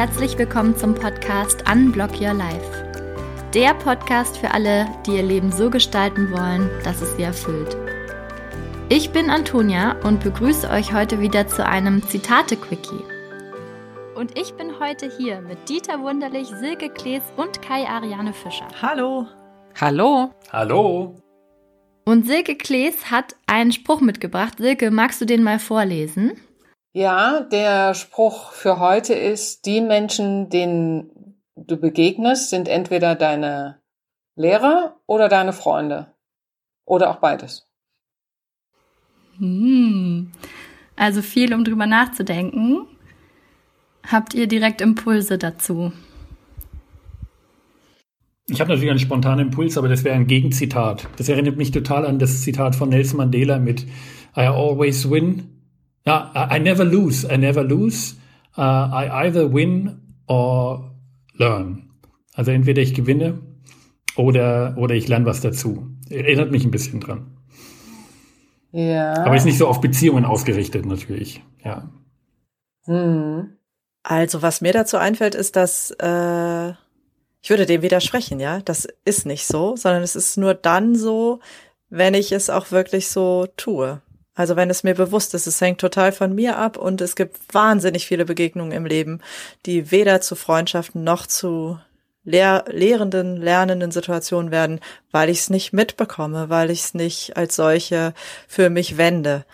Herzlich willkommen zum Podcast Unblock Your Life. Der Podcast für alle, die ihr Leben so gestalten wollen, dass es sie erfüllt. Ich bin Antonia und begrüße euch heute wieder zu einem Zitate-Quickie. Und ich bin heute hier mit Dieter Wunderlich, Silke Klees und Kai Ariane Fischer. Hallo. Hallo. Hallo. Und Silke Klees hat einen Spruch mitgebracht. Silke, magst du den mal vorlesen? Ja, der Spruch für heute ist, die Menschen, denen du begegnest, sind entweder deine Lehrer oder deine Freunde. Oder auch beides. Hm. Also viel, um drüber nachzudenken. Habt ihr direkt Impulse dazu? Ich habe natürlich einen spontanen Impuls, aber das wäre ein Gegenzitat. Das erinnert mich total an das Zitat von Nelson Mandela mit I always win ja, I never lose. I never lose. Uh, I either win or learn. Also entweder ich gewinne oder, oder ich lerne was dazu. Erinnert mich ein bisschen dran. Ja. Aber ist nicht so auf Beziehungen ausgerichtet, natürlich. Ja. Hm. Also, was mir dazu einfällt, ist, dass äh, ich würde dem widersprechen, ja. Das ist nicht so, sondern es ist nur dann so, wenn ich es auch wirklich so tue. Also wenn es mir bewusst ist, es hängt total von mir ab und es gibt wahnsinnig viele Begegnungen im Leben, die weder zu Freundschaften noch zu lehr lehrenden, lernenden Situationen werden, weil ich es nicht mitbekomme, weil ich es nicht als solche für mich wende.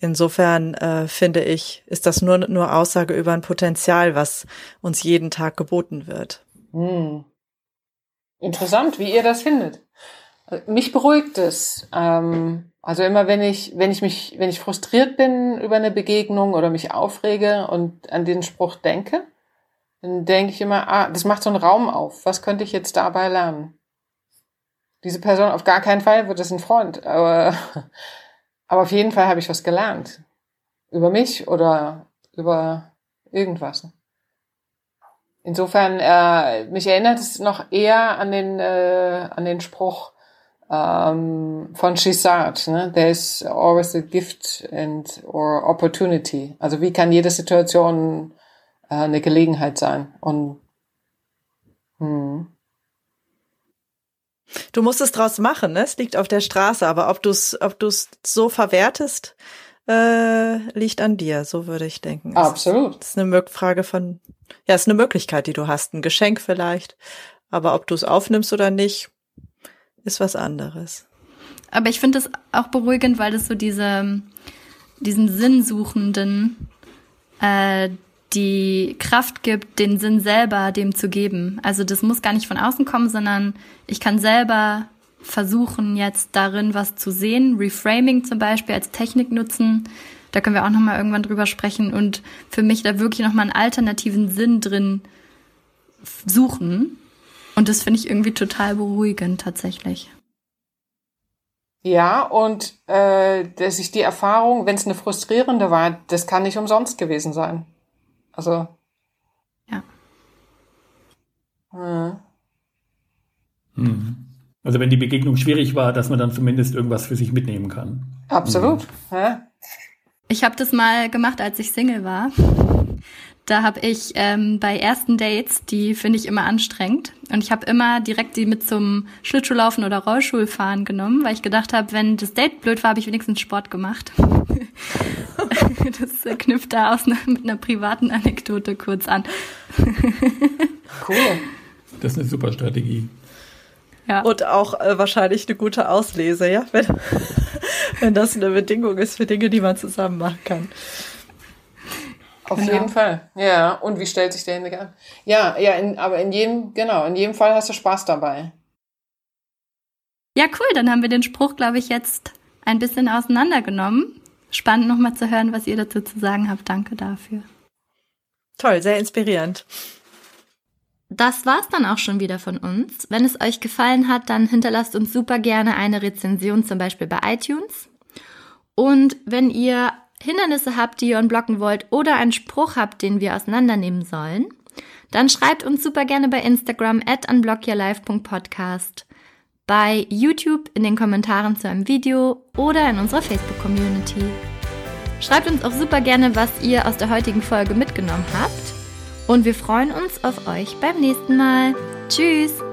Insofern äh, finde ich, ist das nur, nur Aussage über ein Potenzial, was uns jeden Tag geboten wird. Hm. Interessant, wie ihr das findet. Mich beruhigt es. Ähm also immer wenn ich, wenn ich mich, wenn ich frustriert bin über eine Begegnung oder mich aufrege und an den Spruch denke, dann denke ich immer, ah, das macht so einen Raum auf. Was könnte ich jetzt dabei lernen? Diese Person, auf gar keinen Fall wird es ein Freund, aber, aber auf jeden Fall habe ich was gelernt. Über mich oder über irgendwas. Insofern, äh, mich erinnert es noch eher an den, äh, an den Spruch, ähm, von Chisard. Ne? There's always a gift and or opportunity. Also wie kann jede Situation äh, eine Gelegenheit sein? Und hm. Du musst es draus machen, ne? Es liegt auf der Straße, aber ob du es ob du's so verwertest, äh, liegt an dir, so würde ich denken. Absolut. Das ist eine Frage von, ja, es ist eine Möglichkeit, die du hast, ein Geschenk vielleicht. Aber ob du es aufnimmst oder nicht, ist was anderes. Aber ich finde es auch beruhigend, weil das so diese, diesen Sinnsuchenden äh, die Kraft gibt, den Sinn selber dem zu geben. Also das muss gar nicht von außen kommen, sondern ich kann selber versuchen, jetzt darin was zu sehen. Reframing zum Beispiel als Technik nutzen. Da können wir auch nochmal irgendwann drüber sprechen und für mich da wirklich nochmal einen alternativen Sinn drin suchen und das finde ich irgendwie total beruhigend tatsächlich. Ja, und äh, dass ich die Erfahrung, wenn es eine frustrierende war, das kann nicht umsonst gewesen sein. Also. Ja. Hm. Also wenn die Begegnung schwierig war, dass man dann zumindest irgendwas für sich mitnehmen kann. Absolut. Mhm. Ja. Ich habe das mal gemacht, als ich Single war. Da habe ich ähm, bei ersten Dates, die finde ich immer anstrengend. Und ich habe immer direkt die mit zum Schlittschuhlaufen oder Rollstuhlfahren genommen, weil ich gedacht habe, wenn das Date blöd war, habe ich wenigstens Sport gemacht. das knüpft da aus ne, mit einer privaten Anekdote kurz an. cool. Das ist eine super Strategie. Ja. Und auch äh, wahrscheinlich eine gute Auslese, ja, wenn, wenn das eine Bedingung ist für Dinge, die man zusammen machen kann. Auf genau. jeden Fall. Ja. Und wie stellt sich der derjenige an? Ja, ja, in, aber in jedem, genau, in jedem Fall hast du Spaß dabei. Ja, cool. Dann haben wir den Spruch, glaube ich, jetzt ein bisschen auseinandergenommen. Spannend nochmal zu hören, was ihr dazu zu sagen habt. Danke dafür. Toll, sehr inspirierend. Das war's dann auch schon wieder von uns. Wenn es euch gefallen hat, dann hinterlasst uns super gerne eine Rezension, zum Beispiel bei iTunes. Und wenn ihr Hindernisse habt, die ihr unblocken wollt oder einen Spruch habt, den wir auseinandernehmen sollen, dann schreibt uns super gerne bei Instagram at unblockyourlife.podcast, bei YouTube in den Kommentaren zu einem Video oder in unserer Facebook-Community. Schreibt uns auch super gerne, was ihr aus der heutigen Folge mitgenommen habt. Und wir freuen uns auf euch beim nächsten Mal. Tschüss!